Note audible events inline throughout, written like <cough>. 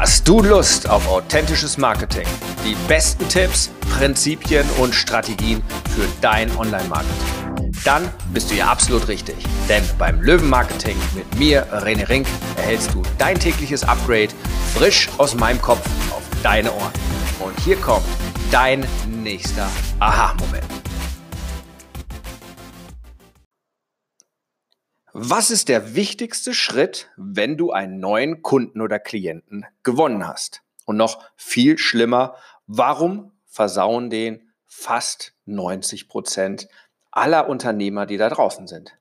Hast du Lust auf authentisches Marketing? Die besten Tipps, Prinzipien und Strategien für dein Online-Marketing? Dann bist du ja absolut richtig. Denn beim Löwen-Marketing mit mir, René Rink, erhältst du dein tägliches Upgrade frisch aus meinem Kopf auf deine Ohren. Und hier kommt dein nächster Aha-Moment. Was ist der wichtigste Schritt, wenn du einen neuen Kunden oder Klienten gewonnen hast? Und noch viel schlimmer, warum versauen den fast 90 Prozent aller Unternehmer, die da draußen sind?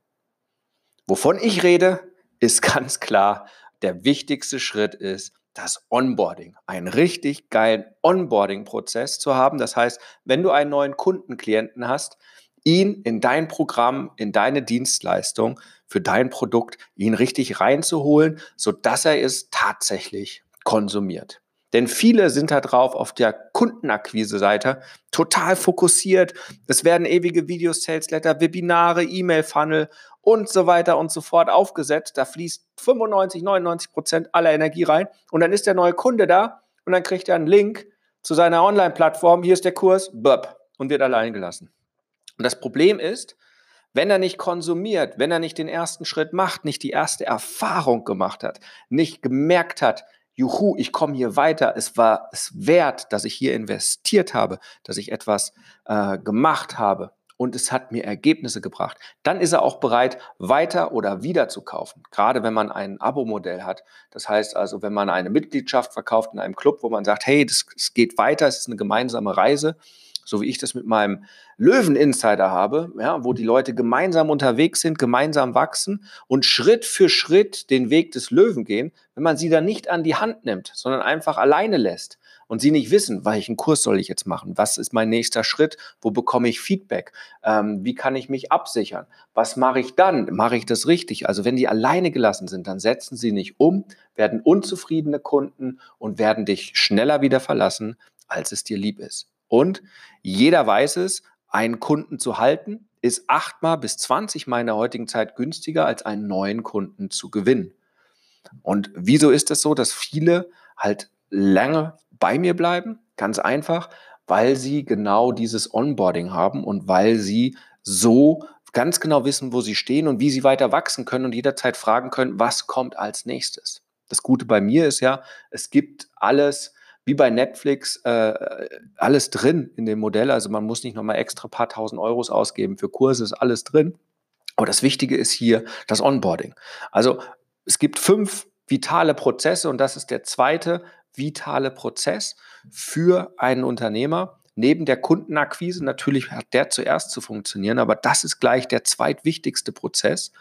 Wovon ich rede, ist <laughs> ganz klar, der wichtigste Schritt ist das Onboarding. Einen richtig geilen Onboarding-Prozess zu haben. Das heißt, wenn du einen neuen Kundenklienten hast, ihn in dein Programm, in deine Dienstleistung, für dein Produkt, ihn richtig reinzuholen, sodass er es tatsächlich konsumiert. Denn viele sind da drauf auf der Kundenakquise-Seite total fokussiert. Es werden ewige Videos, Salesletter, Webinare, E-Mail-Funnel und so weiter und so fort aufgesetzt. Da fließt 95, 99 Prozent aller Energie rein. Und dann ist der neue Kunde da und dann kriegt er einen Link zu seiner Online-Plattform. Hier ist der Kurs, böp, und wird allein gelassen. Und das Problem ist, wenn er nicht konsumiert, wenn er nicht den ersten Schritt macht, nicht die erste Erfahrung gemacht hat, nicht gemerkt hat, juhu, ich komme hier weiter, es war es wert, dass ich hier investiert habe, dass ich etwas äh, gemacht habe und es hat mir Ergebnisse gebracht, dann ist er auch bereit, weiter oder wieder zu kaufen. Gerade wenn man ein Abo-Modell hat. Das heißt also, wenn man eine Mitgliedschaft verkauft in einem Club, wo man sagt, hey, es geht weiter, es ist eine gemeinsame Reise, so wie ich das mit meinem Löwen-Insider habe, ja, wo die Leute gemeinsam unterwegs sind, gemeinsam wachsen und Schritt für Schritt den Weg des Löwen gehen, wenn man sie dann nicht an die Hand nimmt, sondern einfach alleine lässt und sie nicht wissen, welchen Kurs soll ich jetzt machen, was ist mein nächster Schritt, wo bekomme ich Feedback, ähm, wie kann ich mich absichern, was mache ich dann, mache ich das richtig? Also wenn die alleine gelassen sind, dann setzen sie nicht um, werden unzufriedene Kunden und werden dich schneller wieder verlassen, als es dir lieb ist. Und jeder weiß es, einen Kunden zu halten, ist achtmal bis 20 Mal in der heutigen Zeit günstiger, als einen neuen Kunden zu gewinnen. Und wieso ist es das so, dass viele halt lange bei mir bleiben? Ganz einfach, weil sie genau dieses Onboarding haben und weil sie so ganz genau wissen, wo sie stehen und wie sie weiter wachsen können und jederzeit fragen können, was kommt als nächstes. Das Gute bei mir ist ja, es gibt alles wie bei Netflix äh, alles drin in dem Modell. Also man muss nicht nochmal extra paar tausend Euros ausgeben für Kurse, ist alles drin. Aber das Wichtige ist hier das Onboarding. Also es gibt fünf vitale Prozesse und das ist der zweite vitale Prozess für einen Unternehmer. Neben der Kundenakquise, natürlich hat der zuerst zu funktionieren, aber das ist gleich der zweitwichtigste Prozess,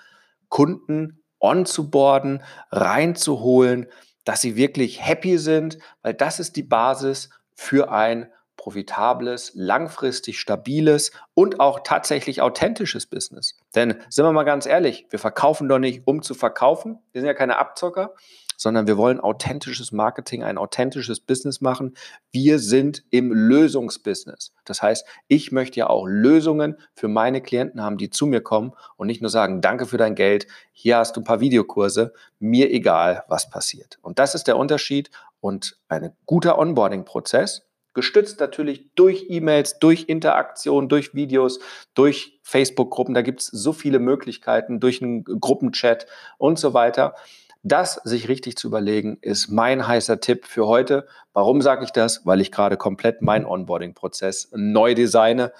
Kunden onzuboarden, reinzuholen, dass sie wirklich happy sind, weil das ist die Basis für ein profitables, langfristig stabiles und auch tatsächlich authentisches Business. Denn sind wir mal ganz ehrlich, wir verkaufen doch nicht, um zu verkaufen. Wir sind ja keine Abzocker, sondern wir wollen authentisches Marketing, ein authentisches Business machen. Wir sind im Lösungsbusiness. Das heißt, ich möchte ja auch Lösungen für meine Klienten haben, die zu mir kommen und nicht nur sagen, danke für dein Geld, hier hast du ein paar Videokurse, mir egal, was passiert. Und das ist der Unterschied und ein guter Onboarding-Prozess gestützt natürlich durch E-Mails, durch Interaktion, durch Videos, durch Facebook-Gruppen. Da gibt es so viele Möglichkeiten, durch einen Gruppenchat und so weiter. Das sich richtig zu überlegen, ist mein heißer Tipp für heute. Warum sage ich das? Weil ich gerade komplett meinen Onboarding-Prozess neu designe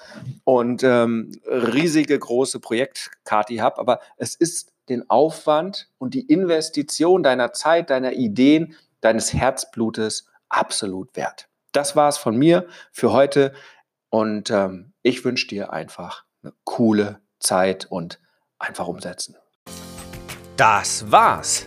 und ähm, riesige große Projektkati habe. Aber es ist den Aufwand und die Investition deiner Zeit, deiner Ideen, deines Herzblutes absolut wert. Das war es von mir für heute und ähm, ich wünsche dir einfach eine coole Zeit und einfach umsetzen. Das war's